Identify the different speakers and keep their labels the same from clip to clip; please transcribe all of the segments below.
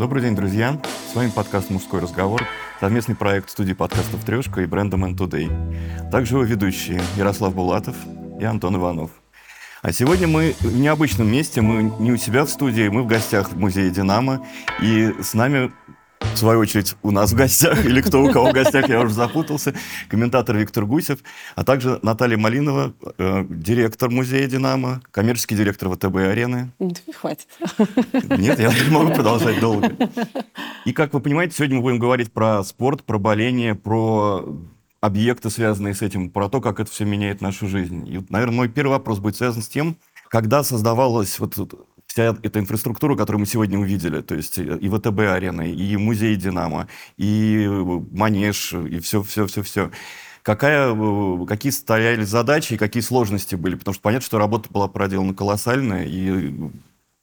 Speaker 1: Добрый день, друзья. С вами подкаст «Мужской разговор», совместный проект студии подкастов «Трешка» и бренда «Man Today». Также его ведущие Ярослав Булатов и Антон Иванов. А сегодня мы в необычном месте, мы не у себя в студии, мы в гостях в музее «Динамо», и с нами в свою очередь, у нас в гостях, или кто у кого в гостях, я уже запутался, комментатор Виктор Гусев, а также Наталья Малинова, э, директор музея «Динамо», коммерческий директор ВТБ-арены.
Speaker 2: Хватит.
Speaker 1: Нет, я не могу продолжать долго. И, как вы понимаете, сегодня мы будем говорить про спорт, про боление, про объекты, связанные с этим, про то, как это все меняет нашу жизнь. И, наверное, мой первый вопрос будет связан с тем, когда создавалась вот вся эта инфраструктура, которую мы сегодня увидели, то есть и ВТБ-арена, и музей «Динамо», и Манеж, и все-все-все-все. Какая, какие стояли задачи и какие сложности были? Потому что понятно, что работа была проделана колоссальная, и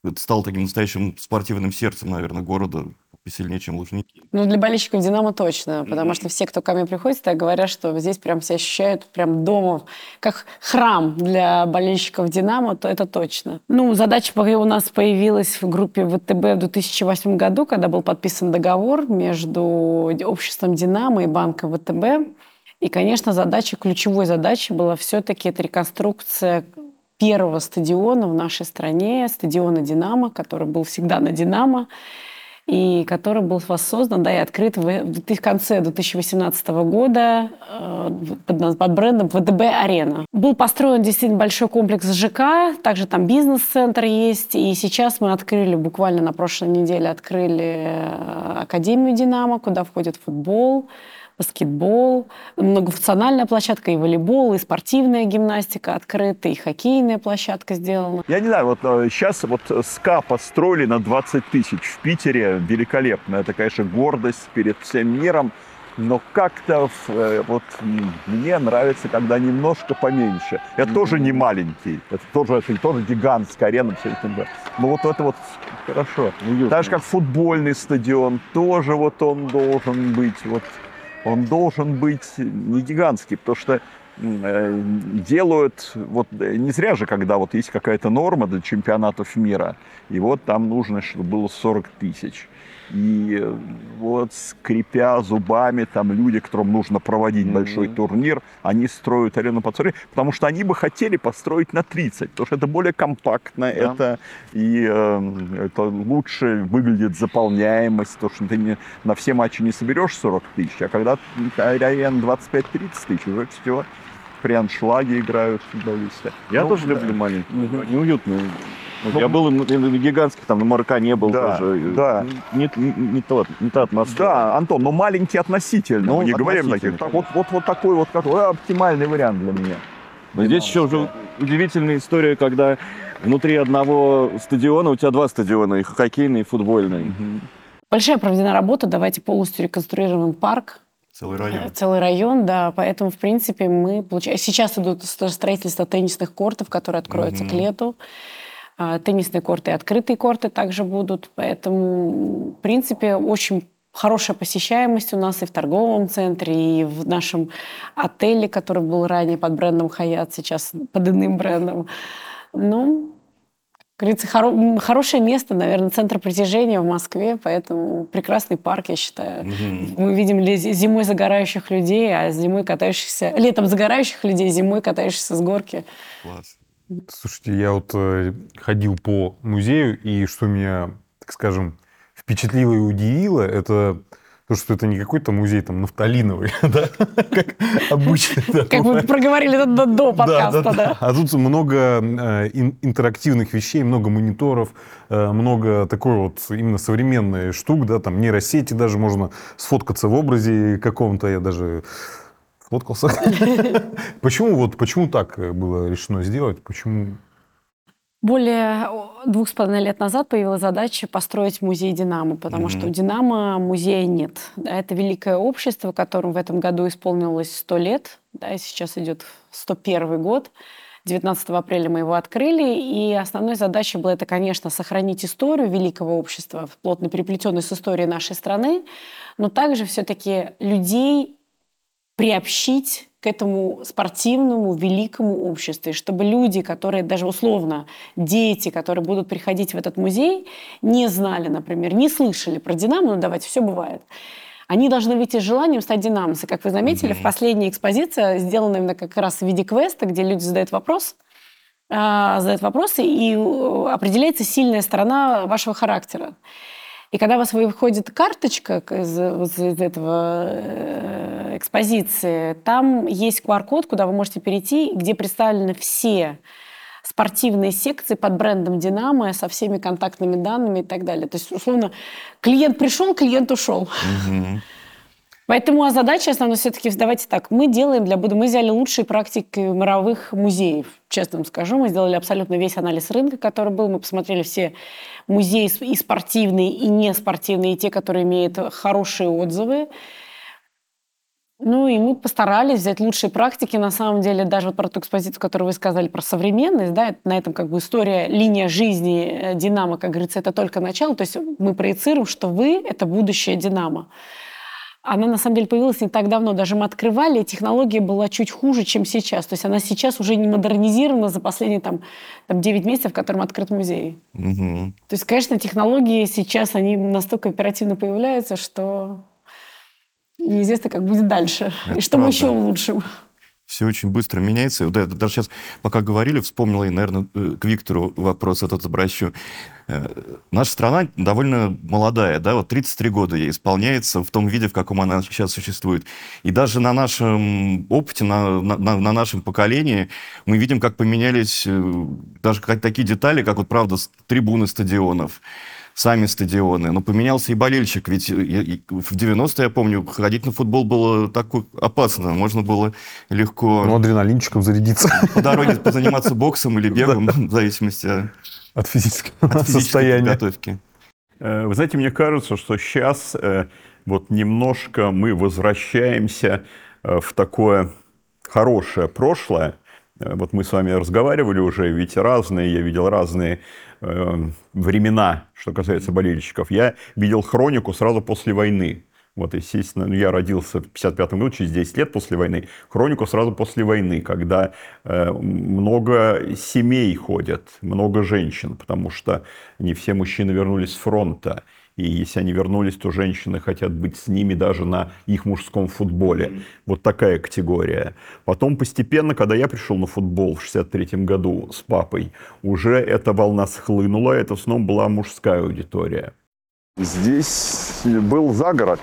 Speaker 1: это стало таким настоящим спортивным сердцем, наверное, города, посильнее, чем Лужники.
Speaker 2: Ну, для болельщиков «Динамо» точно, потому что все, кто ко мне приходит, так говорят, что здесь прям все ощущают прям дома, как храм для болельщиков «Динамо», то это точно. Ну, задача у нас появилась в группе ВТБ в 2008 году, когда был подписан договор между обществом «Динамо» и банком ВТБ. И, конечно, задача, ключевой задачей была все-таки это реконструкция первого стадиона в нашей стране, стадиона «Динамо», который был всегда на «Динамо» и который был воссоздан да, и открыт в, в конце 2018 года э, под, под брендом ВДБ-арена. Был построен действительно большой комплекс ЖК, также там бизнес-центр есть, и сейчас мы открыли, буквально на прошлой неделе открыли э, Академию «Динамо», куда входит футбол, баскетбол, многофункциональная площадка, и волейбол, и спортивная гимнастика открыта, и хоккейная площадка сделана.
Speaker 3: Я не знаю, вот сейчас э, вот СКА построили на 20 тысяч в Питере, великолепно. Это, конечно, гордость перед всем миром. Но как-то э, вот мне нравится, когда немножко поменьше. Это mm-hmm. тоже не маленький, это тоже, это тоже гигантская арена. Все это, но вот это вот хорошо. Уютно. Так же, как футбольный стадион, тоже вот он должен быть вот он должен быть не гигантский, потому что э, делают, вот не зря же, когда вот есть какая-то норма для чемпионатов мира, и вот там нужно, чтобы было 40 тысяч. И вот скрипя зубами, там люди, которым нужно проводить mm-hmm. большой турнир, они строят арену под 40, потому что они бы хотели построить на 30, потому что это более компактно, да. это и э, это лучше выглядит заполняемость, потому что ты не, на все матчи не соберешь 40 тысяч, а когда арена 25-30 тысяч, уже все при аншлаге играют футболисты.
Speaker 1: Я ну, тоже да. люблю маленькие, угу. неуютные ну, я был на гигантских, там на Марка не был
Speaker 3: да,
Speaker 1: тоже.
Speaker 3: Да.
Speaker 1: Не, не, не, то, не та атмосфера.
Speaker 3: Да, Антон, но маленький относительно. Ну, мы не говорим таких. Вот, вот, вот такой вот какой, оптимальный вариант для меня.
Speaker 1: Но здесь еще уже удивительная история, когда внутри одного стадиона у тебя два стадиона, и хоккейный, и футбольный. Угу.
Speaker 2: Большая проведена работа, давайте полностью реконструируем парк,
Speaker 1: Целый район. Э,
Speaker 2: целый район, да. Поэтому, в принципе, мы получаем... Сейчас идут строительство теннисных кортов, которые откроются mm к лету. А, теннисные корты и открытые корты также будут. Поэтому, в принципе, очень хорошая посещаемость у нас и в торговом центре, и в нашем отеле, который был ранее под брендом Хаят, сейчас под иным брендом. Ну, говорится, хоро- хорошее место, наверное, центр притяжения в Москве, поэтому прекрасный парк, я считаю. Mm-hmm. Мы видим зимой загорающих людей, а зимой катающихся, летом загорающих людей, зимой катающихся с горки.
Speaker 1: Класс.
Speaker 4: Слушайте, я вот э, ходил по музею, и что меня, так скажем, впечатлило и удивило, это то, что это не какой-то музей там нафталиновый, да, как обычно.
Speaker 2: Как вы проговорили до, до подкаста, да, да, да.
Speaker 4: А тут много э, интерактивных вещей, много мониторов, э, много такой вот именно современной штук, да, там нейросети даже можно сфоткаться в образе каком-то, я даже Сфоткался. Почему вот почему так было решено сделать? Почему?
Speaker 2: Более двух с половиной лет назад появилась задача построить музей «Динамо», потому mm-hmm. что у «Динамо» музея нет. Это великое общество, которому в этом году исполнилось 100 лет. Да, и сейчас идет 101 год. 19 апреля мы его открыли, и основной задачей была это, конечно, сохранить историю великого общества, плотно переплетенной с историей нашей страны, но также все-таки людей приобщить к этому спортивному великому обществу, чтобы люди, которые даже условно дети, которые будут приходить в этот музей, не знали, например, не слышали про Динамо, ну давайте, все бывает. Они должны выйти с желанием стать динамосы. Как вы заметили, mm-hmm. в последней экспозиции сделана именно как раз в виде квеста, где люди задают вопрос, а, задают вопросы, и э, определяется сильная сторона вашего характера. И когда у вас выходит карточка из, из этого э, экспозиции, там есть QR-код, куда вы можете перейти, где представлены все спортивные секции под брендом «Динамо» со всеми контактными данными и так далее. То есть, условно, клиент пришел, клиент ушел. Угу. Поэтому а задача основная все-таки, давайте так, мы делаем для Будды, мы взяли лучшие практики мировых музеев, честно вам скажу, мы сделали абсолютно весь анализ рынка, который был, мы посмотрели все музеи и спортивные, и не спортивные, и те, которые имеют хорошие отзывы, ну и мы постарались взять лучшие практики. На самом деле, даже вот про ту экспозицию, которую вы сказали про современность, да, на этом как бы история, линия жизни э, Динамо, как говорится, это только начало. То есть мы проецируем, что вы — это будущее Динамо она на самом деле появилась не так давно. Даже мы открывали, технология была чуть хуже, чем сейчас. То есть она сейчас уже не модернизирована за последние там, там 9 месяцев, в котором открыт музей. Угу. То есть, конечно, технологии сейчас, они настолько оперативно появляются, что неизвестно, как будет дальше. Это и что правда. мы еще улучшим.
Speaker 1: Все очень быстро меняется. Вот это, даже сейчас, пока говорили, вспомнила и, наверное, э, к Виктору вопрос этот обращу. Э, наша страна довольно молодая, да, вот 33 года ей исполняется в том виде, в каком она сейчас существует. И даже на нашем опыте, на, на, на нашем поколении мы видим, как поменялись э, даже такие детали, как вот, правда, трибуны стадионов сами стадионы. Но поменялся и болельщик, ведь в 90-е, я помню, ходить на футбол было так опасно, можно было легко...
Speaker 4: Ну, адреналинчиком зарядиться.
Speaker 1: По дороге позаниматься боксом или бегом, в зависимости
Speaker 4: от физического состояния.
Speaker 1: подготовки.
Speaker 3: Э, вы знаете, мне кажется, что сейчас э, вот немножко мы возвращаемся э, в такое хорошее прошлое. Вот мы с вами разговаривали уже, ведь разные, я видел разные э, времена, что касается болельщиков. Я видел хронику сразу после войны. Вот, естественно, ну, я родился в 55 году, через 10 лет после войны. Хронику сразу после войны, когда э, много семей ходят, много женщин, потому что не все мужчины вернулись с фронта. И если они вернулись, то женщины хотят быть с ними даже на их мужском футболе. Вот такая категория. Потом постепенно, когда я пришел на футбол в 63 году с папой, уже эта волна схлынула, это снова была мужская аудитория. Здесь был загород.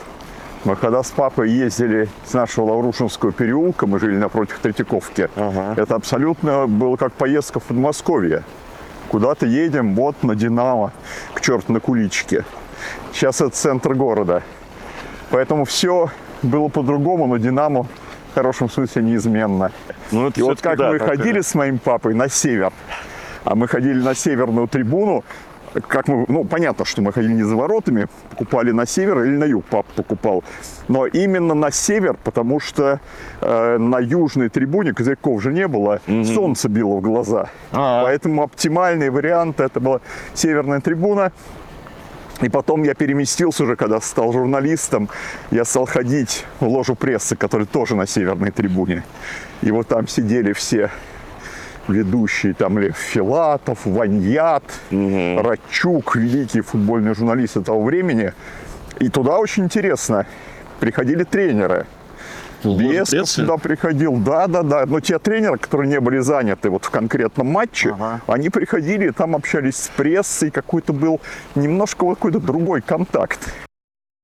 Speaker 3: Мы когда с папой ездили с нашего Лаврушинского переулка, мы жили напротив Третьяковки, ага. это абсолютно было как поездка в Подмосковье. Куда-то едем, вот на Динамо, к черту на куличке. Сейчас это центр города. Поэтому все было по-другому, но Динамо в хорошем смысле неизменно. Ну, и вот как да, мы ходили с моим папой на север, а мы ходили на северную трибуну, как мы, ну, понятно, что мы ходили не за воротами, покупали на север или на юг папа покупал, но именно на север, потому что э, на южной трибуне козырьков же не было, угу. солнце било в глаза. А-а-а. Поэтому оптимальный вариант это была северная трибуна, и потом я переместился уже, когда стал журналистом, я стал ходить в ложу прессы, которая тоже на северной трибуне. И вот там сидели все ведущие, там Лев Филатов, Ваньят, угу. Рачук, великие футбольные журналисты того времени. И туда очень интересно, приходили тренеры – Бесков сюда приходил, да, да, да. Но те тренеры, которые не были заняты вот в конкретном матче, ага. они приходили, там общались с прессой, какой-то был немножко какой-то другой контакт.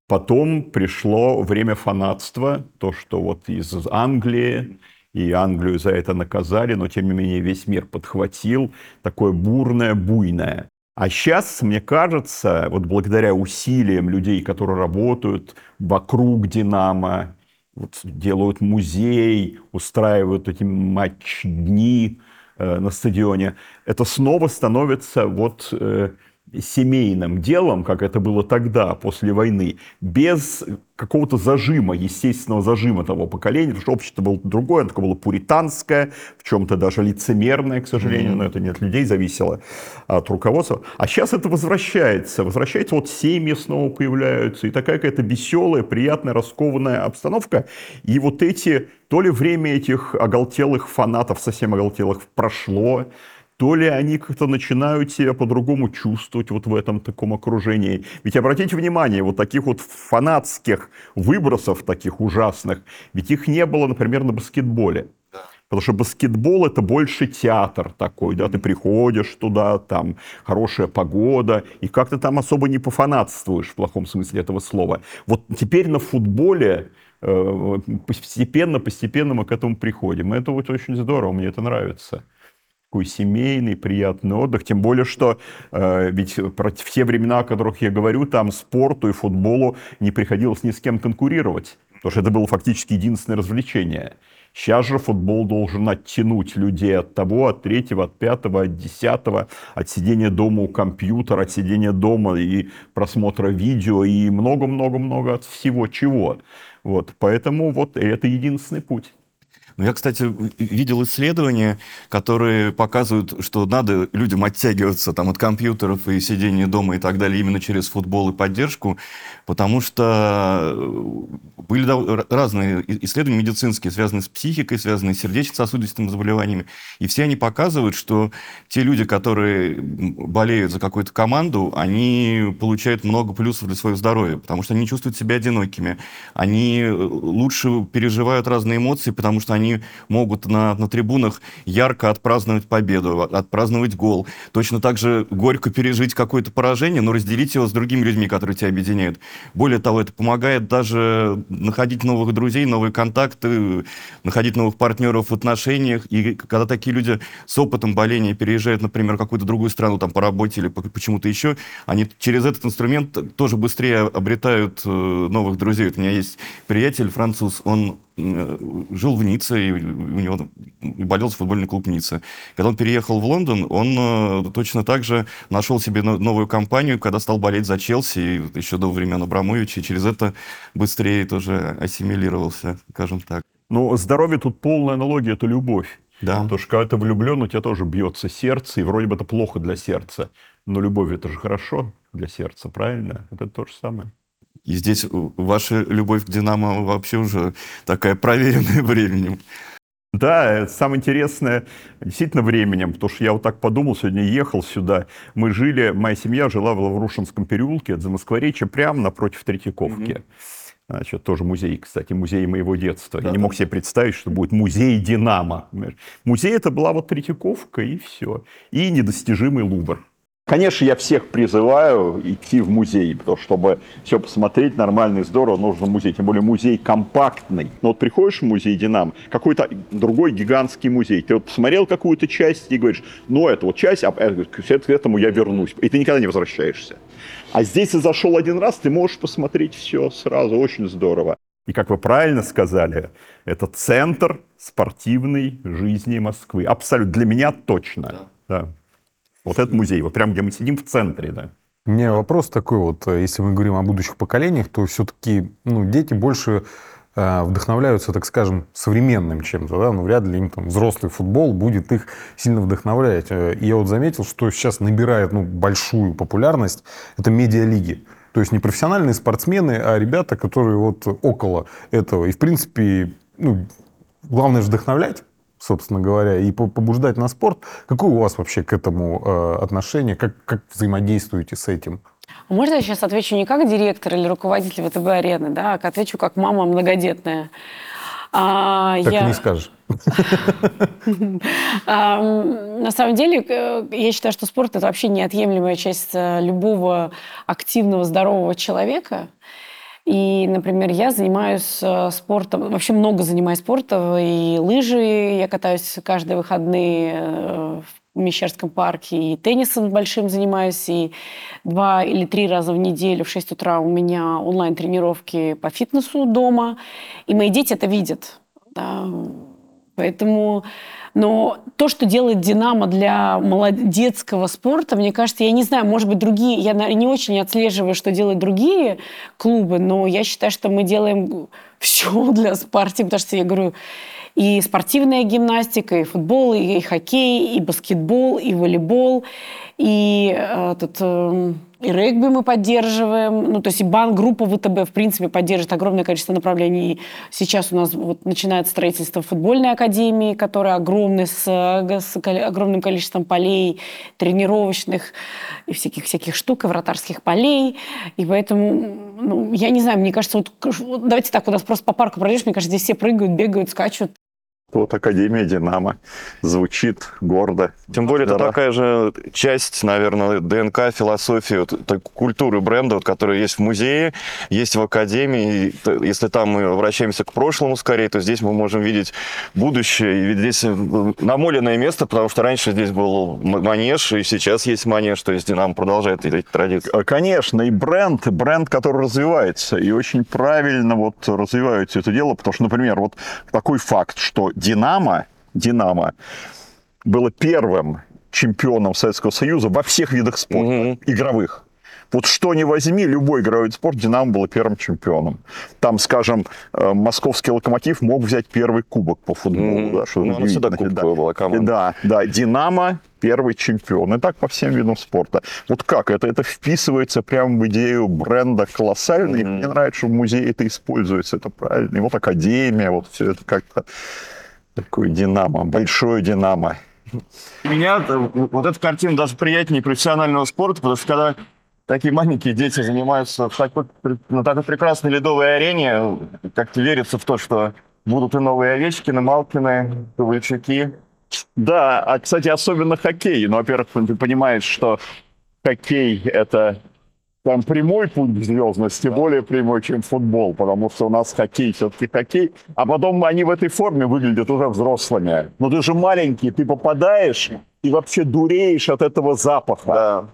Speaker 3: Потом пришло время фанатства, то, что вот из Англии, и Англию за это наказали, но тем не менее весь мир подхватил, такое бурное, буйное. А сейчас, мне кажется, вот благодаря усилиям людей, которые работают вокруг «Динамо», вот делают музей, устраивают эти матч-дни э, на стадионе, это снова становится вот э, семейным делом, как это было тогда, после войны, без какого-то зажима, естественного зажима того поколения, потому что общество было другое, оно такое было пуританское, в чем-то даже лицемерное, к сожалению, mm-hmm. но это не от людей зависело, а от руководства. А сейчас это возвращается, возвращается, вот семьи снова появляются, и такая какая-то веселая, приятная, раскованная обстановка, и вот эти, то ли время этих оголтелых фанатов, совсем оголтелых, прошло, то ли они как-то начинают себя по-другому чувствовать вот в этом таком окружении. Ведь обратите внимание, вот таких вот фанатских выбросов, таких ужасных, ведь их не было, например, на баскетболе. Потому что баскетбол это больше театр такой, да, ты приходишь туда, там хорошая погода, и как то там особо не пофанатствуешь в плохом смысле этого слова. Вот теперь на футболе э, постепенно, постепенно мы к этому приходим. Это вот очень здорово, мне это нравится такой семейный, приятный отдых. Тем более, что э, ведь в те времена, о которых я говорю, там спорту и футболу не приходилось ни с кем конкурировать. Потому что это было фактически единственное развлечение. Сейчас же футбол должен оттянуть людей от того, от третьего, от пятого, от десятого, от сидения дома у компьютера, от сидения дома и просмотра видео и много-много-много от всего чего. Вот. Поэтому вот это единственный путь.
Speaker 1: Ну, я, кстати, видел исследования, которые показывают, что надо людям оттягиваться там, от компьютеров и сидения дома и так далее именно через футбол и поддержку, потому что э, были разные исследования медицинские, связанные с психикой, связанные с сердечно-сосудистыми заболеваниями, и все они показывают, что те люди, которые болеют за какую-то команду, они получают много плюсов для своего здоровья, потому что они чувствуют себя одинокими, они э, лучше переживают разные эмоции, потому что они могут на, на трибунах ярко отпраздновать победу, отпраздновать гол. Точно так же горько пережить какое-то поражение, но разделить его с другими людьми, которые тебя объединяют. Более того, это помогает даже находить новых друзей, новые контакты, находить новых партнеров в отношениях. И когда такие люди с опытом боления переезжают, например, в какую-то другую страну, там, по работе или почему-то еще, они через этот инструмент тоже быстрее обретают э, новых друзей. У меня есть приятель француз, он жил в Ницце, и у него и болел за футбольный клуб Ницце. Когда он переехал в Лондон, он э, точно так же нашел себе новую компанию, когда стал болеть за Челси, еще до времен Абрамовича, и через это быстрее тоже ассимилировался, скажем так.
Speaker 3: Но здоровье тут полная аналогия, это любовь.
Speaker 1: Да.
Speaker 3: Потому что когда ты влюблен, у тебя тоже бьется сердце, и вроде бы это плохо для сердца. Но любовь это же хорошо для сердца, правильно? Это то же самое.
Speaker 1: И здесь ваша любовь к «Динамо» вообще уже такая проверенная временем.
Speaker 3: Да, самое интересное действительно временем, потому что я вот так подумал, сегодня ехал сюда, мы жили, моя семья жила в Лаврушинском переулке, от Замоскворечья, прямо напротив Третьяковки. Mm-hmm. Значит, тоже музей, кстати, музей моего детства. Да, я не мог себе представить, что будет музей «Динамо». Музей это была вот Третьяковка и все. И недостижимый Лувр. Конечно, я всех призываю идти в музей, потому что, чтобы все посмотреть нормально и здорово, нужно музей. Тем более музей компактный. Но вот приходишь в музей Динамо, какой-то другой гигантский музей, ты вот посмотрел какую-то часть и говоришь, ну, это вот часть, а к этому я вернусь. И ты никогда не возвращаешься. А здесь ты зашел один раз, ты можешь посмотреть все сразу, очень здорово. И как вы правильно сказали, это центр спортивной жизни Москвы. Абсолютно. Для меня точно. Да. да. Вот этот музей, вот прям где мы сидим в центре, да.
Speaker 4: У вопрос такой вот, если мы говорим о будущих поколениях, то все-таки ну, дети больше э, вдохновляются, так скажем, современным чем-то, да, ну, вряд ли им там взрослый футбол будет их сильно вдохновлять. Э, и я вот заметил, что сейчас набирает ну, большую популярность, это медиалиги. То есть не профессиональные спортсмены, а ребята, которые вот около этого. И, в принципе, ну, главное же вдохновлять собственно говоря, и побуждать на спорт. Какое у вас вообще к этому э, отношение? Как, как взаимодействуете с этим?
Speaker 2: А можно я сейчас отвечу не как директор или руководитель ВТБ-арены, да, а отвечу как мама многодетная?
Speaker 4: А, так я... не скажешь.
Speaker 2: На самом деле, э, я считаю, что спорт – это вообще неотъемлемая часть э, любого активного, здорового человека. И, например, я занимаюсь э, спортом, вообще много занимаюсь спортом, и лыжи я катаюсь каждые выходные э, в Мещерском парке, и теннисом большим занимаюсь, и два или три раза в неделю в 6 утра у меня онлайн-тренировки по фитнесу дома, и мои дети это видят. Да. Поэтому, но то, что делает «Динамо» для молодецкого спорта, мне кажется, я не знаю, может быть, другие, я не очень отслеживаю, что делают другие клубы, но я считаю, что мы делаем все для спортива, потому что я говорю, и спортивная гимнастика, и футбол, и хоккей, и баскетбол, и волейбол, и э, этот... И регби мы поддерживаем, ну, то есть и банк-группа ВТБ, в принципе, поддерживает огромное количество направлений. Сейчас у нас вот начинает строительство футбольной академии, которая огромная, с, с огромным количеством полей, тренировочных и всяких-всяких штук, и вратарских полей. И поэтому, ну, я не знаю, мне кажется, вот, давайте так, у нас просто по парку пройдешь, мне кажется, здесь все прыгают, бегают, скачут.
Speaker 3: Вот Академия «Динамо» звучит гордо.
Speaker 1: Тем более это такая же часть, наверное, ДНК, философии, вот, культуры бренда, вот, которая есть в музее, есть в Академии. И, если там мы обращаемся к прошлому скорее, то здесь мы можем видеть будущее. И ведь здесь э, намоленное место, потому что раньше здесь был манеж, и сейчас есть манеж, то есть «Динамо» продолжает эти традиции.
Speaker 3: Э, конечно, и бренд, бренд, который развивается, и очень правильно вот развивают это дело, потому что, например, вот такой факт, что Динамо, Динамо было первым чемпионом Советского Союза во всех видах спорта, mm-hmm. игровых. Вот что не возьми, любой игровой вид спорта, Динамо было первым чемпионом. Там, скажем, э, московский локомотив мог взять первый кубок по футболу. Mm-hmm. Да, что
Speaker 1: ну, всегда кубковая да. была команда.
Speaker 3: Да, да, Динамо первый чемпион. И так по всем видам спорта. Вот как это? Это вписывается прямо в идею бренда колоссальный. Mm-hmm. Мне нравится, что в музее это используется. Это правильно. И вот академия, вот все это как-то такой динамо, большой динамо.
Speaker 1: Меня вот эта картина даже приятнее профессионального спорта, потому что когда такие маленькие дети занимаются в такой, на такой прекрасной ледовой арене, как-то верится в то, что будут и новые Овечкины, Малкины, Ковальчуки.
Speaker 3: Да, а, кстати, особенно хоккей. Ну, во-первых, ты понимаешь, что хоккей – это там прямой путь к звездности, более прямой, чем футбол, потому что у нас хоккей все-таки хоккей, а потом они в этой форме выглядят уже взрослыми. Но ты же маленький, ты попадаешь и вообще дуреешь от этого запаха. Да.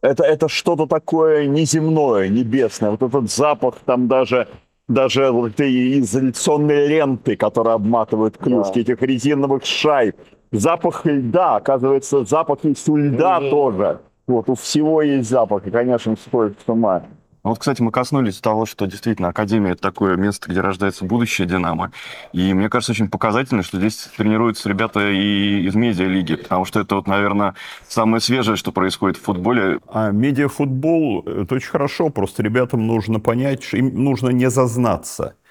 Speaker 3: Это, это что-то такое неземное, небесное. Вот этот запах там даже даже вот этой изоляционной ленты, которая обматывает клюшки, да. этих резиновых шайб. Запах льда, оказывается, запах есть у льда mm-hmm. тоже. Вот, у всего есть запах, и, конечно, стоит с ума.
Speaker 1: Вот, кстати, мы коснулись того, что действительно Академия – это такое место, где рождается будущее «Динамо». И мне кажется, очень показательно, что здесь тренируются ребята и из медиалиги, потому что это, вот, наверное, самое свежее, что происходит в футболе.
Speaker 5: А медиафутбол – это очень хорошо, просто ребятам нужно понять, что им нужно не зазнаться –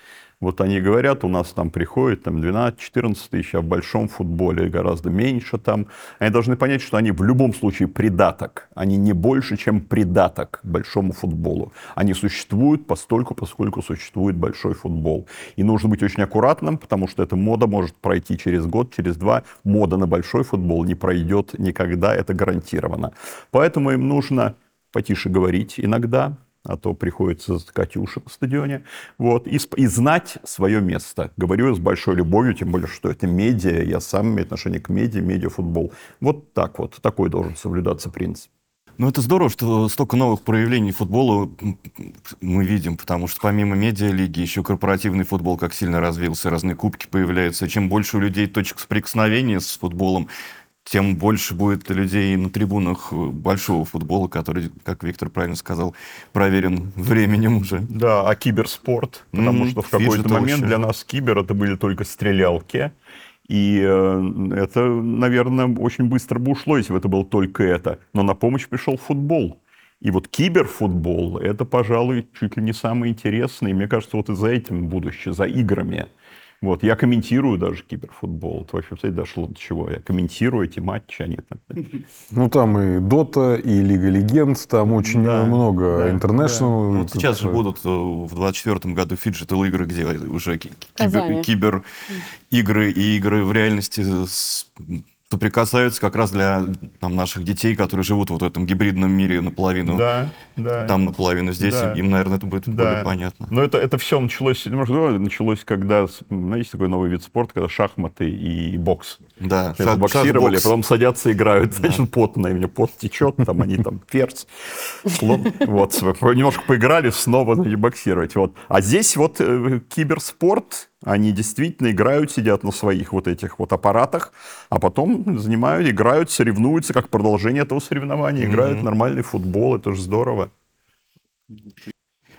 Speaker 5: вот они говорят, у нас там приходит там 12-14 тысяч, а в большом футболе гораздо меньше там. Они должны понять, что они в любом случае придаток. Они не больше, чем придаток большому футболу. Они существуют постольку, поскольку существует большой футбол. И нужно быть очень аккуратным, потому что эта мода может пройти через год, через два. Мода на большой футбол не пройдет никогда, это гарантированно. Поэтому им нужно потише говорить иногда, а то приходится затыкать уши на стадионе, вот, и, и знать свое место. Говорю с большой любовью, тем более, что это медиа, я сам имею отношение к медиа, медиафутбол. Вот так вот, такой должен соблюдаться принцип.
Speaker 1: Ну, это здорово, что столько новых проявлений футбола мы видим, потому что помимо медиалиги еще корпоративный футбол как сильно развился, разные кубки появляются. Чем больше у людей точек соприкосновения с футболом, тем больше будет людей на трибунах большого футбола, который, как Виктор правильно сказал, проверен временем уже.
Speaker 5: Да, а киберспорт, потому mm-hmm. что в какой-то момент для нас кибер это были только стрелялки, и э, это, наверное, очень быстро бы ушло, если бы это было только это. Но на помощь пришел футбол. И вот киберфутбол, это, пожалуй, чуть ли не самое интересное. И мне кажется, вот и за этим будущее, за играми. Вот, я комментирую даже киберфутбол. Это вообще, кстати, дошло до чего. Я комментирую эти матчи. Они там...
Speaker 4: Ну, там и Dota, и Лига Легенд, там очень да, много да, International.
Speaker 1: Да. Вот сейчас же будут э, в 24 году phygital игры, где уже кибер, кибер игры и игры в реальности с соприкасаются как раз для там, наших детей, которые живут вот в этом гибридном мире наполовину. Да, да. Там наполовину здесь. Да. Им, наверное, это будет да. более понятно.
Speaker 5: Но это, это все началось, может, началось, когда, знаете, такой новый вид спорта, когда шахматы и бокс.
Speaker 1: Да,
Speaker 5: шах, боксировали, шах потом садятся, играют. Значит, да. потно, и мне пот течет, там они там перц. Вот, немножко поиграли, снова боксировать. Вот. А здесь вот э, киберспорт,
Speaker 3: Они действительно играют, сидят на своих вот этих вот аппаратах, а потом занимают, играют, соревнуются, как продолжение этого соревнования, играют в нормальный футбол, это же здорово.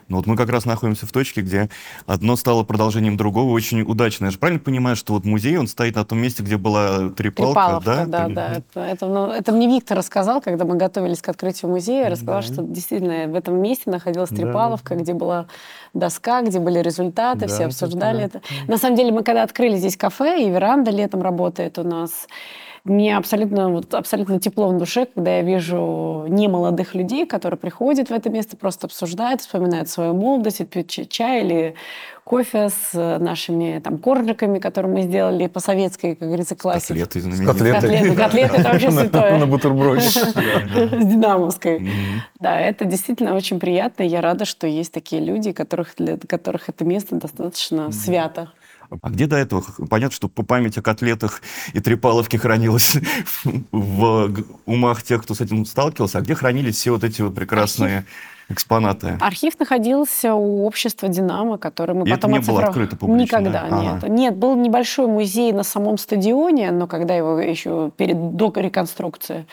Speaker 1: Ну вот мы как раз находимся в точке, где одно стало продолжением другого, очень удачно. Я же правильно понимаю, что вот музей, он стоит на том месте, где была трипалка, да?
Speaker 2: да, да. Это, это, ну, это мне Виктор рассказал, когда мы готовились к открытию музея, рассказал, что действительно в этом месте находилась Трипаловка, где была доска, где были результаты,
Speaker 4: Да,
Speaker 2: все
Speaker 4: это
Speaker 2: обсуждали
Speaker 4: да.
Speaker 2: это. На самом деле мы когда открыли здесь кафе, и веранда летом работает у нас, мне абсолютно, вот, абсолютно тепло в душе, когда я вижу немолодых людей, которые приходят в это место, просто обсуждают, вспоминают свою молодость, пьют чай- или кофе с э, нашими там коржиками, которые мы сделали по советской, как говорится, классике.
Speaker 1: Котлеты знаменитые.
Speaker 2: Котлеты, котлеты это вообще святое.
Speaker 4: На бутерброде.
Speaker 2: С динамовской. Да, это действительно очень приятно. Я рада, что есть такие люди, которых, для которых это место достаточно свято.
Speaker 1: А где до этого? Понятно, что по памяти о котлетах и трепаловке хранилось в умах тех, кто с этим сталкивался, а где хранились все вот эти вот прекрасные экспонаты?
Speaker 2: Архив находился у общества «Динамо», который мы
Speaker 1: И это
Speaker 2: потом
Speaker 1: не было
Speaker 2: оцифров-
Speaker 1: открыто публично,
Speaker 2: Никогда,
Speaker 1: да?
Speaker 2: нет.
Speaker 1: Ага.
Speaker 2: Нет, был небольшой музей на самом стадионе, но когда его еще перед до реконструкции.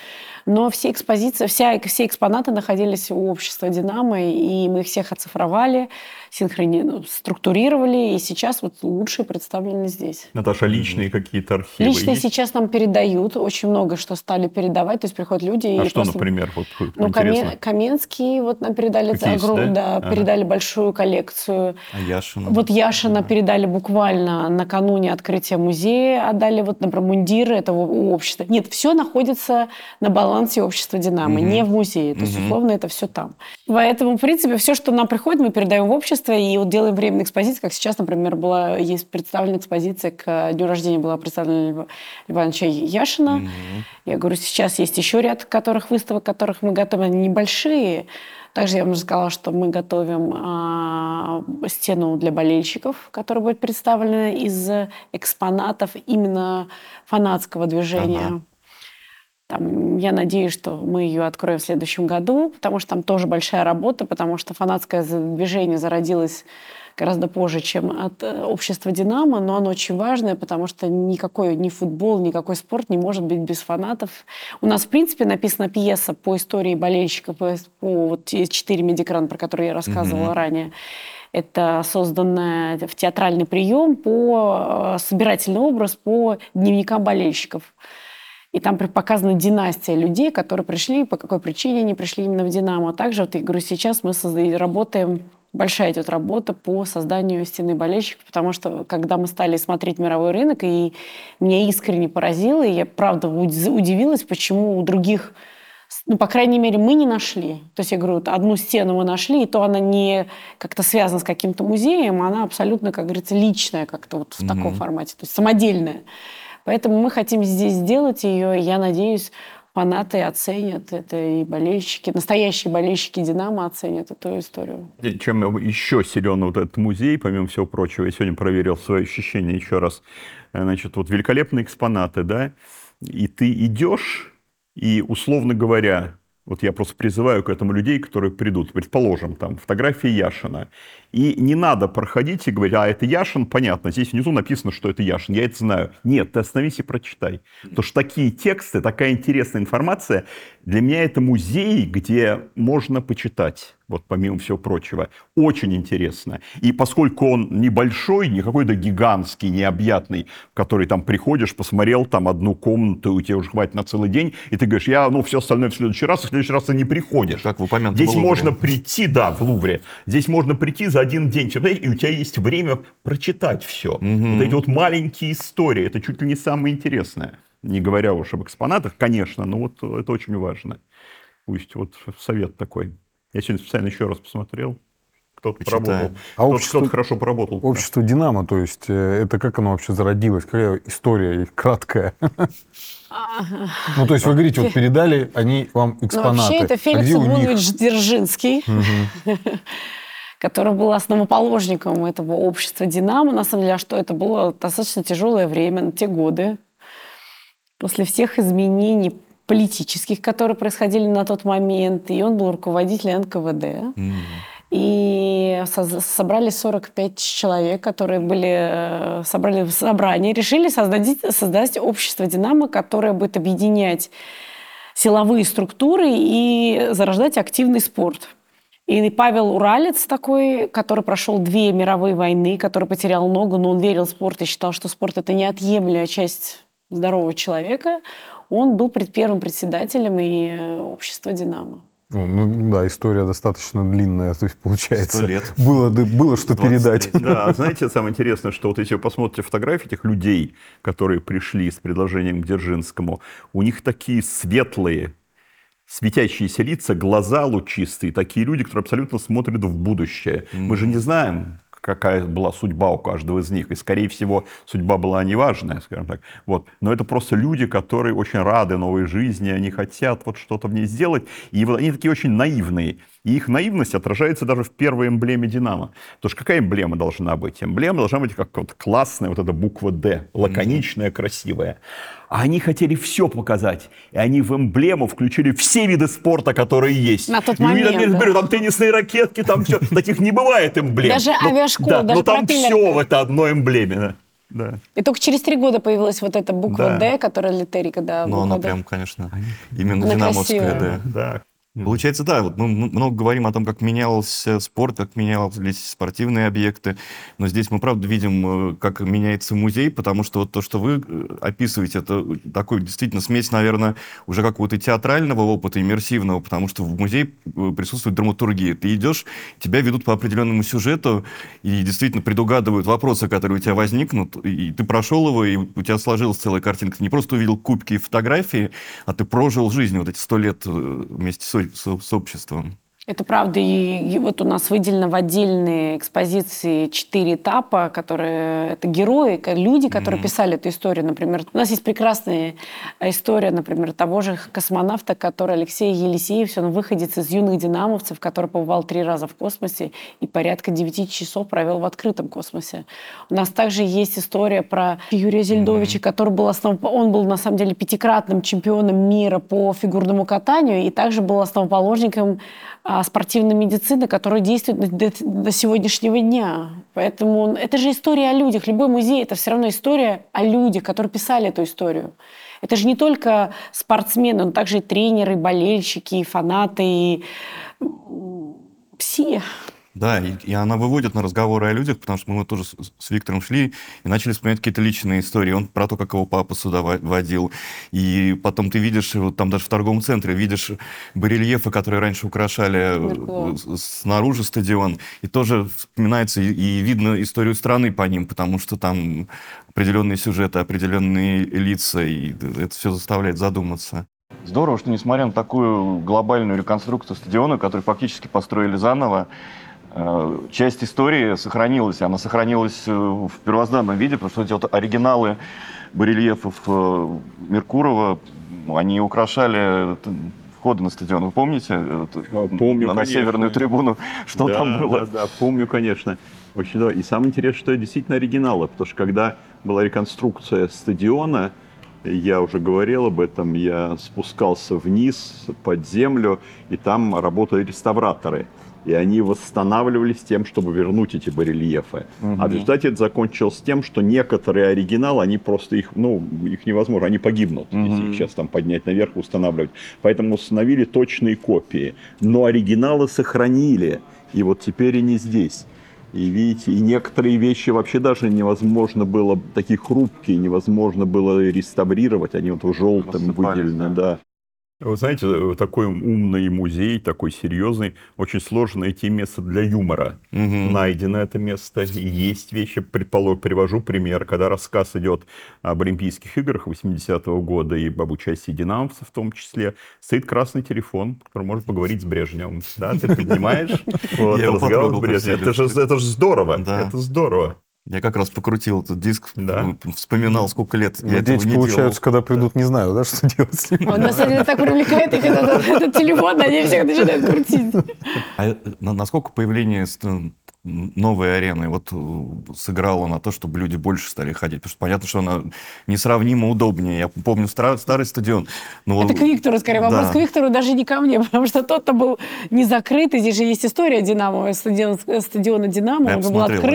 Speaker 2: Но все экспозиции, вся, все экспонаты находились у общества «Динамо», и мы их всех оцифровали, синхрони... ну, структурировали, и сейчас вот лучшие представлены здесь.
Speaker 3: Наташа, личные какие-то архивы
Speaker 2: Лично
Speaker 3: есть?
Speaker 2: сейчас нам передают, очень много что стали передавать, то есть приходят люди
Speaker 3: А
Speaker 2: и
Speaker 3: что,
Speaker 2: просто...
Speaker 3: например, вот
Speaker 2: Ну,
Speaker 3: интересно?
Speaker 2: Камен- Каменский, вот нам передали,
Speaker 3: Какие есть,
Speaker 2: огром-
Speaker 3: да?
Speaker 2: да,
Speaker 3: Ага.
Speaker 2: передали большую коллекцию.
Speaker 1: А Яшина?
Speaker 2: Вот Яшина передали буквально накануне открытия музея, отдали вот, например, мундиры этого общества. Нет, все находится на балансе общества «Динамо»,
Speaker 1: Мгм.
Speaker 2: не в музее. То есть,
Speaker 1: Мгм.
Speaker 2: условно, это все там. Поэтому, в принципе, все, что нам приходит, мы передаем в общество и вот делаем временные экспозиции. Как сейчас, например, была, есть представлена экспозиция к дню рождения была представлена Льва Ивановича Яшина.
Speaker 1: Мгм.
Speaker 2: Я говорю, сейчас есть еще ряд которых выставок, которых мы готовим, они небольшие. Также я вам уже сказала, что мы готовим а, стену для болельщиков, которая будет представлена из экспонатов именно фанатского движения.
Speaker 1: Ага.
Speaker 2: Там, я надеюсь, что мы ее откроем в следующем году, потому что там тоже большая работа, потому что фанатское движение зародилось гораздо позже, чем от э, общества «Динамо», но оно очень важное, потому что никакой ни футбол, никакой спорт не может быть без фанатов. У нас, в принципе, написана пьеса по истории болельщиков, по, по вот четыре медикран, про которые я рассказывала
Speaker 1: Мгм.
Speaker 2: ранее. Это созданный в театральный прием по э, собирательный образ по дневникам болельщиков. И там показана династия людей, которые пришли, по какой причине они пришли именно в «Динамо». Также, вот я говорю, сейчас мы созда- работаем, большая идет работа по созданию стены болельщиков, потому что когда мы стали смотреть мировой рынок, и меня искренне поразило, и я правда уд- удивилась, почему у других ну, по крайней мере, мы не нашли. То есть, я говорю, вот одну стену мы нашли, и то она не как-то связана с каким-то музеем, она абсолютно, как говорится, личная как-то вот в таком
Speaker 1: Мгм.
Speaker 2: формате, то есть самодельная. Поэтому мы хотим здесь сделать ее, я надеюсь, фанаты оценят это, и болельщики, настоящие болельщики «Динамо» оценят эту историю.
Speaker 3: И Чем еще силен вот этот музей, помимо всего прочего, я сегодня проверил свои ощущения еще раз. Э, Значит, вот великолепные экспонаты, да, и ты идешь, и, условно говоря, вот я просто призываю к этому людей, которые придут, предположим, там, фотография Яшина, и не надо проходить и говорить, а, это Яшин, понятно, здесь внизу написано, что это Яшин, я это знаю. Нет, ты остановись и прочитай. Потому что такие тексты, такая интересная информация, для меня это музей, где можно почитать, вот помимо всего прочего. Очень интересно. И поскольку он небольшой, не какой-то гигантский, необъятный, в который там приходишь, посмотрел там одну комнату, и тебе уже хватит на целый день, и ты говоришь, я, ну, все остальное в следующий раз, и в следующий раз ты не приходишь.
Speaker 1: Как в
Speaker 3: Здесь
Speaker 1: Лувре.
Speaker 3: можно прийти, да, в Лувре. Здесь можно прийти за один день, и у тебя есть время прочитать все.
Speaker 1: Мгм.
Speaker 3: Вот эти вот маленькие истории, это чуть ли не самое интересное. Не говоря уж об экспонатах, конечно, но вот это очень важно. Пусть вот совет такой. Я сегодня специально еще раз посмотрел. Кто-то поработал.
Speaker 4: А
Speaker 3: Кто-то,
Speaker 4: общество-
Speaker 3: кто-то хорошо поработал.
Speaker 4: Общество «Динамо», то есть э, это как оно вообще зародилось? Какая история их краткая? Ну, то есть вы говорите, вот передали они вам
Speaker 2: Ну,
Speaker 4: экспонаты.
Speaker 2: вообще, это
Speaker 4: А
Speaker 2: Феликс? Игумович Дзержинский, который был основоположником этого общества «Динамо». На самом деле, а что это было достаточно тяжелое время, на те годы. После всех изменений политических, которые происходили на тот момент, и он был руководителем НКВД.
Speaker 1: Мгм.
Speaker 2: И собрали 45 человек, которые были, э, собрали в собрании, решили создать, создать общество «Динамо», которое будет объединять силовые структуры и зарождать активный спорт. И Павел Уралец такой, который прошел две мировые войны, который потерял ногу, но он верил в спорт и считал, что спорт – это неотъемлемая часть здорового человека, он был пред первым председателем и э, общества «Динамо».
Speaker 4: Ну, да, история достаточно длинная, то есть получается.
Speaker 1: Сто лет.
Speaker 4: Было, было что
Speaker 1: 20
Speaker 4: передать.
Speaker 1: лет.
Speaker 3: Да, знаете, самое интересное, что вот если вы посмотрите фотографии этих людей, которые пришли с предложением к Дзержинскому, у них такие светлые, светящиеся лица, глаза лучистые, такие люди, которые абсолютно смотрят в будущее. Мы же не знаем, какая была судьба у каждого из них. И, скорее всего, судьба была неважная, скажем так. Вот. Но это просто люди, которые очень рады новой жизни, они хотят вот что-то в ней сделать. И вот они такие очень наивные. И их наивность отражается даже в первой эмблеме «Динамо». Потому что какая эмблема должна быть? Эмблема должна быть как вот классная вот эта буква «Д», лаконичная, красивая. А они хотели все показать. И они в эмблему включили все виды спорта, которые есть.
Speaker 2: На тот
Speaker 3: И
Speaker 2: момент,
Speaker 3: там,
Speaker 2: да.
Speaker 3: говорю, там теннисные ракетки, там все. Таких не бывает эмблем.
Speaker 2: Даже
Speaker 3: Ну,
Speaker 2: авиашкола,
Speaker 3: да,
Speaker 2: даже
Speaker 3: Но там
Speaker 2: пропеллер.
Speaker 3: все в это одной эмблеме. да.
Speaker 2: И только через три года появилась вот эта буква
Speaker 3: Да.
Speaker 2: «Д», которая литерика, да.
Speaker 1: Но
Speaker 2: буква
Speaker 1: она
Speaker 2: «Д».
Speaker 1: прям, конечно, именно
Speaker 2: Она
Speaker 1: динамовская,
Speaker 2: красивая.
Speaker 1: да.
Speaker 3: Да.
Speaker 1: Получается, да, вот мы много говорим о том, как менялся спорт, как менялись спортивные объекты, но здесь мы, правда, видим, э, как меняется музей, потому что вот то, что вы э, описываете, это такой действительно смесь, наверное, уже какого-то театрального опыта, иммерсивного, потому что в музее э, присутствует драматургия. Ты идешь, тебя ведут по определенному сюжету и действительно предугадывают вопросы, которые у тебя возникнут, и ты прошел его, и у тебя сложилась целая картинка. Ты не просто увидел кубки и фотографии, а ты прожил жизнь вот эти сто лет э, вместе с, с- с обществом.
Speaker 2: Это правда. И, и вот у нас выделено в отдельной экспозиции четыре этапа, которые... Это герои, люди, которые писали эту историю. Например, у нас есть прекрасная история, например, того же космонавта, который Алексей Елисеев, он выходец из юных динамовцев, который побывал три раза в космосе и порядка девяти часов провел в открытом космосе. У нас также есть история про Юрия Зельдовича, который был основ... Он был, на самом деле, пятикратным чемпионом мира по фигурному катанию и также был основоположником а, спортивной медицины, которая действует до, сегодняшнего дня. Поэтому это же история о людях. Любой музей – это все равно история о людях, которые писали эту историю. Это же не только спортсмены, но также и тренеры, и болельщики, и фанаты, и все.
Speaker 1: Да, и, и она выводит на разговоры о людях, потому что мы вот тоже с, с Виктором шли и начали вспоминать какие-то личные истории. Он про то, как его папа сюда во- водил. И потом ты видишь, вот там даже в торговом центре, видишь барельефы, которые раньше украшали
Speaker 2: Меркулов.
Speaker 1: э, снаружи стадион. И тоже вспоминается, и, и видно историю страны по ним, потому что там определенные сюжеты, определенные лица, и это все заставляет задуматься. Здорово, что несмотря на такую глобальную реконструкцию стадиона, который фактически построили заново, часть истории сохранилась. Она сохранилась э, в первозданном виде, потому что эти вот оригиналы барельефов э, Меркурова, они украшали э, входы на стадион. Вы помните? э,
Speaker 3: А, помню,
Speaker 1: на, на северную трибуну, что
Speaker 3: Да,
Speaker 1: там было?
Speaker 3: Да, да, помню, конечно. Очень да. И самое интересное, что это действительно оригиналы, потому что когда была реконструкция стадиона, я уже говорил об этом, я спускался вниз под землю, и там работали реставраторы. И они восстанавливались тем, чтобы вернуть эти барельефы. А в результате это закончилось тем, что некоторые оригиналы, они просто их, ну, их невозможно, они погибнут, если их сейчас там поднять наверх устанавливать. Поэтому установили точные копии. Но оригиналы сохранили. И вот теперь они здесь. И видите, и некоторые вещи вообще даже невозможно было, такие хрупкие, невозможно было реставрировать. Они вот
Speaker 1: Рассыпались,
Speaker 3: выделены,
Speaker 1: да.
Speaker 3: да. Вы знаете, э, такой умный музей, такой серьезный, очень сложно найти место для юмора.
Speaker 1: Мгм.
Speaker 3: Найдено это место, есть вещи, предположим, привожу пример, когда рассказ идет об Олимпийских играх 80-го года и об участии динамовцев в том числе, стоит красный телефон, который может поговорить с Брежневым. Да, ты поднимаешь вот, разговор с Брежневым. Это же, это же здорово, это здорово.
Speaker 1: Я как раз покрутил этот диск,
Speaker 3: Да.
Speaker 1: э, вспоминал, сколько лет я
Speaker 4: Ну,
Speaker 1: этого
Speaker 4: Дети,
Speaker 1: не
Speaker 4: получается,
Speaker 1: делал.
Speaker 4: когда придут, не знаю, да, что делать с ними.
Speaker 2: Он на самом деле так привлекает их этот, этот телефон, они всех начинают крутить.
Speaker 1: А э, на- насколько появление новой арены вот э, сыграла на то, чтобы люди больше стали ходить? Потому что понятно, что она несравнимо удобнее. Я помню стра- старый стадион. но
Speaker 2: Это к Виктору, скорее, вопрос
Speaker 1: Да.
Speaker 2: к Виктору, даже не ко мне, потому что тот-то был не закрытый. Здесь же есть история Динамо, стадион, стадиона Динамо,
Speaker 1: Я
Speaker 2: он был
Speaker 1: посмотрел, да.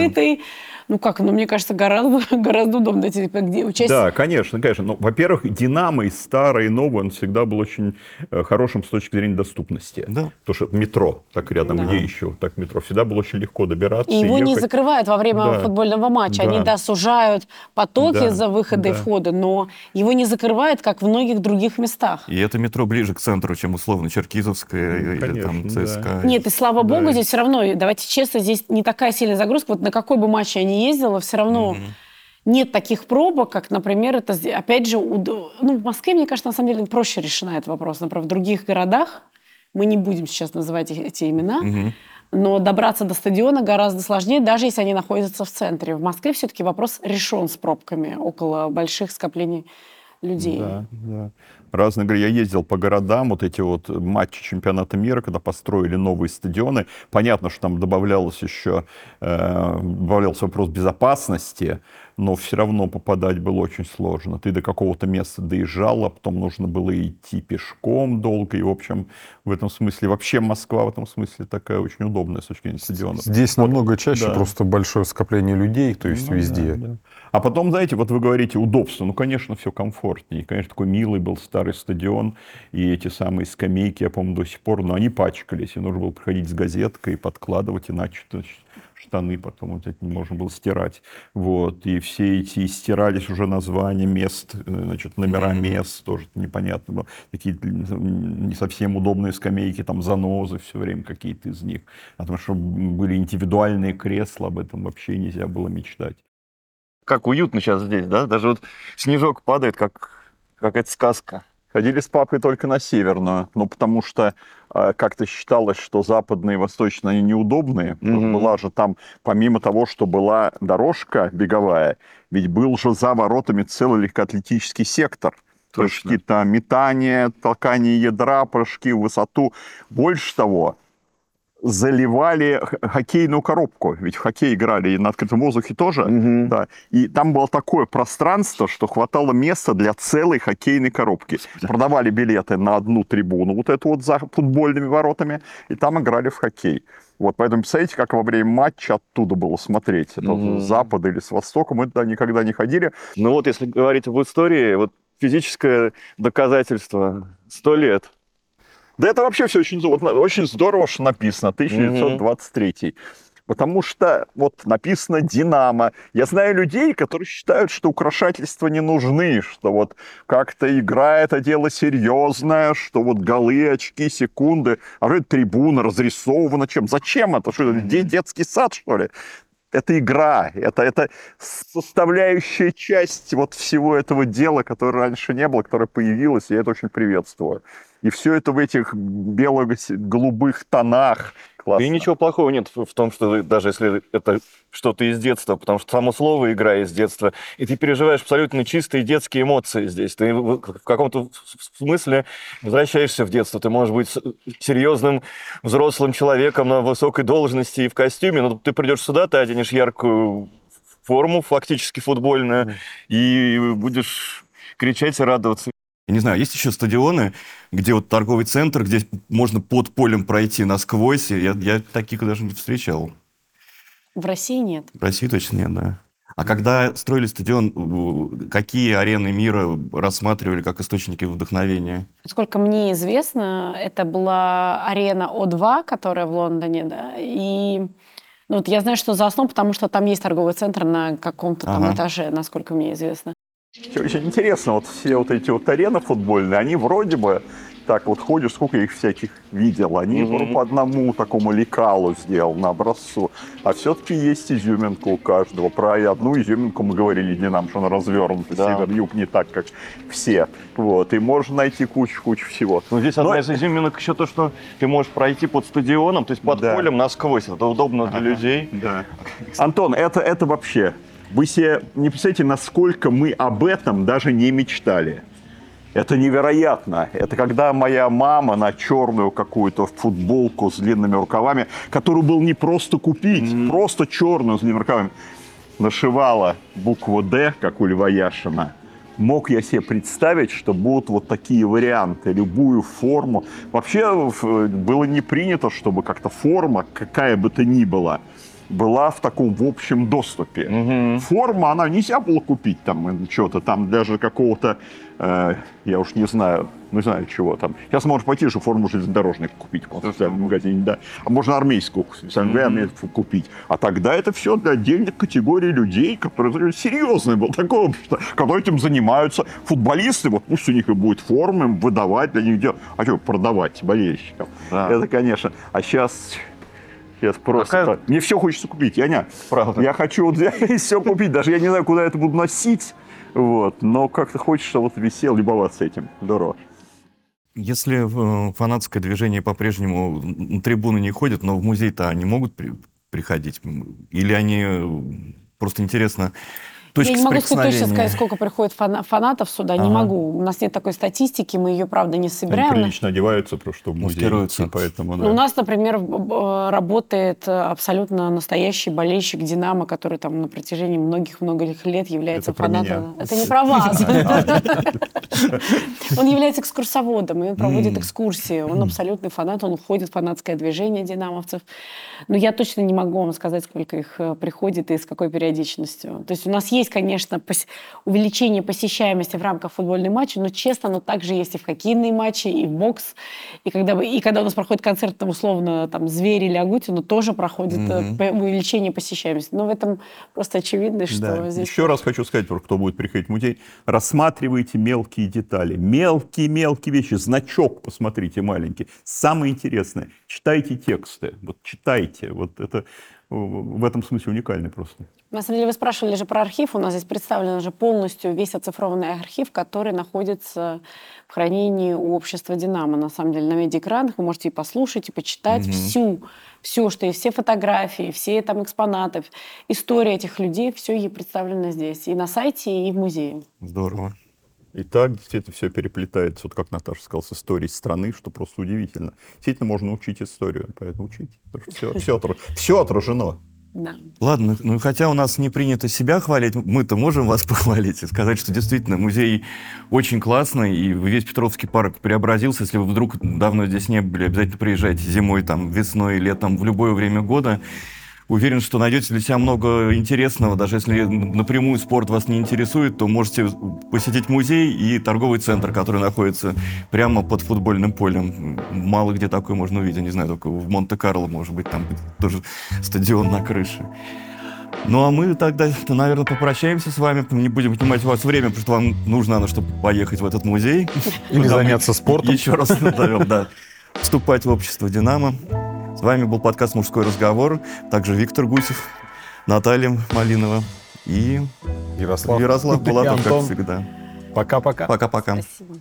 Speaker 2: Ну как, ну мне кажется, гораздо, гораздо удобно. Типа, где участие
Speaker 5: Да, конечно, конечно. Ну, во-первых, Динамо и старый, и новый, он всегда был очень э, хорошим с точки зрения доступности.
Speaker 1: Да.
Speaker 5: Потому что метро, так рядом,
Speaker 2: Да.
Speaker 5: где еще, так метро, всегда было очень легко добираться.
Speaker 2: И его не
Speaker 5: ехать.
Speaker 2: закрывают во время
Speaker 5: Да.
Speaker 2: футбольного матча. Они,
Speaker 5: Да.
Speaker 2: да, сужают потоки
Speaker 5: Да,
Speaker 2: за выходы и
Speaker 5: да.
Speaker 2: входы, но его не закрывают, как в многих других местах.
Speaker 1: И это метро ближе к центру, чем условно Черкизовское или там
Speaker 5: конечно, да.
Speaker 1: ЦСКА.
Speaker 2: Нет, и слава
Speaker 5: Да.
Speaker 2: богу, здесь все равно, давайте честно, здесь не такая сильная загрузка. Вот на какой бы матч я ездила, все равно нет таких пробок, как, например, это, опять же, уд- ну, в Москве, мне кажется, на самом деле проще решена этот вопрос. Например, в других городах, мы не будем сейчас называть их- эти имена,
Speaker 1: Мгм.
Speaker 2: но добраться до стадиона гораздо сложнее, даже если они находятся в центре. В Москве все-таки вопрос решен с пробками около больших скоплений людей.
Speaker 5: Да, да. Разные говорят, я ездил по городам, вот эти вот матчи чемпионата мира, когда построили новые стадионы. Понятно, что там добавлялось еще, э, добавлялся вопрос безопасности, но все равно попадать было очень сложно. Ты до какого-то места доезжал, а потом нужно было идти пешком долго. И, в общем, в этом смысле, вообще Москва в этом смысле такая очень удобная с точки зрения стадиона.
Speaker 4: Здесь намного чаще
Speaker 5: да.
Speaker 4: просто большое скопление людей, то есть
Speaker 5: Ну
Speaker 4: везде.
Speaker 5: да, да. А потом, знаете, вот вы говорите удобство. Ну, конечно, все комфортнее. Конечно, такой милый был старый стадион. И эти самые скамейки, я помню, до сих пор, но они пачкались. И нужно было приходить с газеткой и подкладывать, иначе есть, штаны потом вот эти можно было стирать. Вот. И все эти и стирались уже названия мест, э, значит, номера мест, тоже непонятно было. Такие не совсем удобные скамейки, там занозы все время какие-то из них. А потому что были индивидуальные кресла, об этом вообще нельзя было мечтать.
Speaker 1: Как уютно сейчас здесь, да? Даже вот снежок падает, как какая-то сказка.
Speaker 3: Ходили с папой только на северную, ну, потому что э, как-то считалось, что западные и восточные, они неудобные.
Speaker 1: Мгм.
Speaker 3: Была же там, помимо того, что была дорожка беговая, ведь был же за воротами целый легкоатлетический сектор.
Speaker 1: Точно.
Speaker 3: Прыжки там, метание, толкание ядра, прыжки в высоту. Больше того, заливали хоккейную коробку. Ведь в хоккей играли и на открытом воздухе тоже. Да. И там было такое пространство, что хватало места для целой хоккейной коробки. Продавали билеты на одну трибуну, вот эту вот за футбольными воротами, и там играли в хоккей. Вот, поэтому представляете, как во время матча оттуда было смотреть. Это
Speaker 6: Мгм.
Speaker 3: с запада или с востока. Мы туда никогда не ходили.
Speaker 6: Ну вот, если говорить об истории, вот физическое доказательство сто лет.
Speaker 3: Да это вообще все очень, очень здорово, что написано 1923. Потому что вот написано «Динамо». Я знаю людей, которые считают, что украшательства не нужны, что вот как-то игра это дело серьезное, что вот голы, очки, секунды, а это трибуна разрисована чем? Зачем это? Что это, де- детский сад, что ли? Это игра, это, это составляющая часть вот всего этого дела, которое раньше не было, которое появилось, и я это очень приветствую. И все это в этих бело-голубых тонах. Классно.
Speaker 6: И ничего плохого нет в том, что даже если это что-то из детства, потому что само слово игра из детства, и ты переживаешь абсолютно чистые детские эмоции здесь. Ты в каком-то смысле возвращаешься в детство. Ты можешь быть серьезным взрослым человеком на высокой должности и в костюме, но ты придешь сюда, ты оденешь яркую форму, фактически футбольную, и будешь кричать и радоваться.
Speaker 1: Я не знаю, есть еще стадионы, где вот торговый центр, где можно под полем пройти насквозь. Я, я таких даже не встречал.
Speaker 2: В России нет.
Speaker 1: В России точно нет, да. А когда строили стадион, какие арены мира рассматривали как источники вдохновения?
Speaker 2: Сколько мне известно, это была арена О2, которая в Лондоне, да, и ну, вот я знаю, что за основу, потому что там есть торговый центр на каком-то там
Speaker 1: Ага.
Speaker 2: этаже, насколько мне известно.
Speaker 3: Очень интересно, вот все вот эти вот арены футбольные, они вроде бы, так вот ходишь, сколько их всяких видел, они
Speaker 6: Мгм.
Speaker 3: по одному такому лекалу сделаны, образцу. А все-таки есть изюминка у каждого. Про одну изюминку мы говорили не нам, что она развернута,
Speaker 6: Да.
Speaker 3: север-юг не так, как все. Вот, и можно найти кучу-кучу всего.
Speaker 6: Ну, здесь
Speaker 3: Но-
Speaker 6: одна из изюминок еще то, что ты можешь пройти под стадионом, то есть под
Speaker 3: Да.
Speaker 6: полем насквозь. Это удобно для людей.
Speaker 3: Да. Антон, это, это вообще... Вы себе не представляете, насколько мы об этом даже не мечтали. Это невероятно. Это когда моя мама на черную какую-то футболку с длинными рукавами, которую был не просто купить, просто черную с длинными рукавами, нашивала букву «Д», как у Льва Яшина. Мог я себе представить, что будут вот такие варианты, любую форму. Вообще в- было не принято, чтобы как-то форма, какая бы то ни была, была в таком в общем доступе. Форма, она нельзя было купить там что-то, там даже какого-то, э, я уж не знаю, не знаю чего там. Сейчас можешь пойти же форму железнодорожника купить в специальном магазине, да. А можно армейскую специальном магазине купить. А тогда это все для отдельных категорий людей, которые серьезное было такое общество, которые этим занимаются. Футболисты, вот пусть у них и будет форма, им выдавать для них делать. А что продавать болельщикам?
Speaker 6: Да.
Speaker 3: Это, конечно. А сейчас Сейчас просто.
Speaker 6: Какая-
Speaker 3: Мне все хочется купить, я не.
Speaker 6: Правда.
Speaker 3: Я хочу вот все купить. Даже я не знаю, куда это буду носить. Вот. Но как-то хочется вот висел, любоваться этим. Здорово.
Speaker 1: Если э, фанатское движение по-прежнему на трибуны не ходит, но в музей-то они могут при- приходить? Или они э, просто интересно точки
Speaker 2: Я не могу сказать, точно сказать, сколько приходит фана- фанатов сюда, не
Speaker 1: Ага.
Speaker 2: могу. У нас нет такой статистики, мы ее, правда, не
Speaker 5: Они
Speaker 2: собираем.
Speaker 5: прилично одеваются, просто что в. И Поэтому, да.
Speaker 2: Ну, у нас, например, работает э, абсолютно настоящий болельщик «Динамо», который там на протяжении многих-многих лет является
Speaker 5: Это про
Speaker 2: фанатом.
Speaker 5: меня.
Speaker 2: Это не про вас. Он является экскурсоводом, и он проводит экскурсии. Он абсолютный фанат, он уходит в фанатское движение динамовцев. Но я точно не могу вам сказать, сколько их э, приходит и с какой периодичностью. То есть у нас есть, конечно, пос- увеличение посещаемости в рамках футбольной матча, но, честно, оно также есть и в хоккейные матчи, и в бокс. И когда, и когда у нас проходит концерт, там, условно, там, «Зверь» или «Агутин», тоже проходит по- увеличение посещаемости. Но в этом просто очевидно, что
Speaker 5: Да.
Speaker 2: здесь...
Speaker 5: Еще раз хочу сказать, кто будет приходить в музей, рассматривайте мелкие детали, мелкие-мелкие вещи, значок посмотрите маленький. Самое интересное, читайте тексты, вот читайте, вот это в этом смысле уникальный просто.
Speaker 2: На самом деле вы спрашивали же про архив. У нас здесь представлен уже полностью весь оцифрованный архив, который находится в хранении у общества «Динамо». На самом деле на медиаэкранах вы можете и послушать, и почитать всю, все, что и все фотографии, все там экспонаты, история этих людей, все ей представлено здесь. И на сайте, и в музее.
Speaker 1: Здорово.
Speaker 5: И так действительно все переплетается, вот как Наташа сказала, с историей страны, что просто удивительно. Действительно можно учить историю, поэтому учите. Все, все, все отражено.
Speaker 2: Да.
Speaker 1: Ладно, ну хотя у нас не принято себя хвалить, мы-то можем вас похвалить и сказать, что действительно музей очень классный, и весь Петровский парк преобразился. Если вы вдруг давно здесь не были, обязательно приезжайте зимой, там, весной, летом, в любое время года. Уверен, что найдете для себя много интересного. Даже если напрямую спорт вас не интересует, то можете посетить музей и торговый центр, который находится прямо под футбольным полем. Мало где такое можно увидеть. Я не знаю, только в Монте-Карло, может быть, там тоже стадион на крыше. Ну, а мы тогда, наверное, попрощаемся с вами. Не будем отнимать у вас время, потому что вам нужно, оно, чтобы поехать в этот музей.
Speaker 4: Или заняться спортом.
Speaker 1: Еще раз назовем, да. Вступать в общество «Динамо». С вами был подкаст «Мужской разговор». Также Виктор Гусев, Наталья Малинова и
Speaker 4: Ярослав.
Speaker 1: Ярослав Булатов, как всегда.
Speaker 4: Пока-пока.
Speaker 1: Пока-пока.
Speaker 2: Спасибо.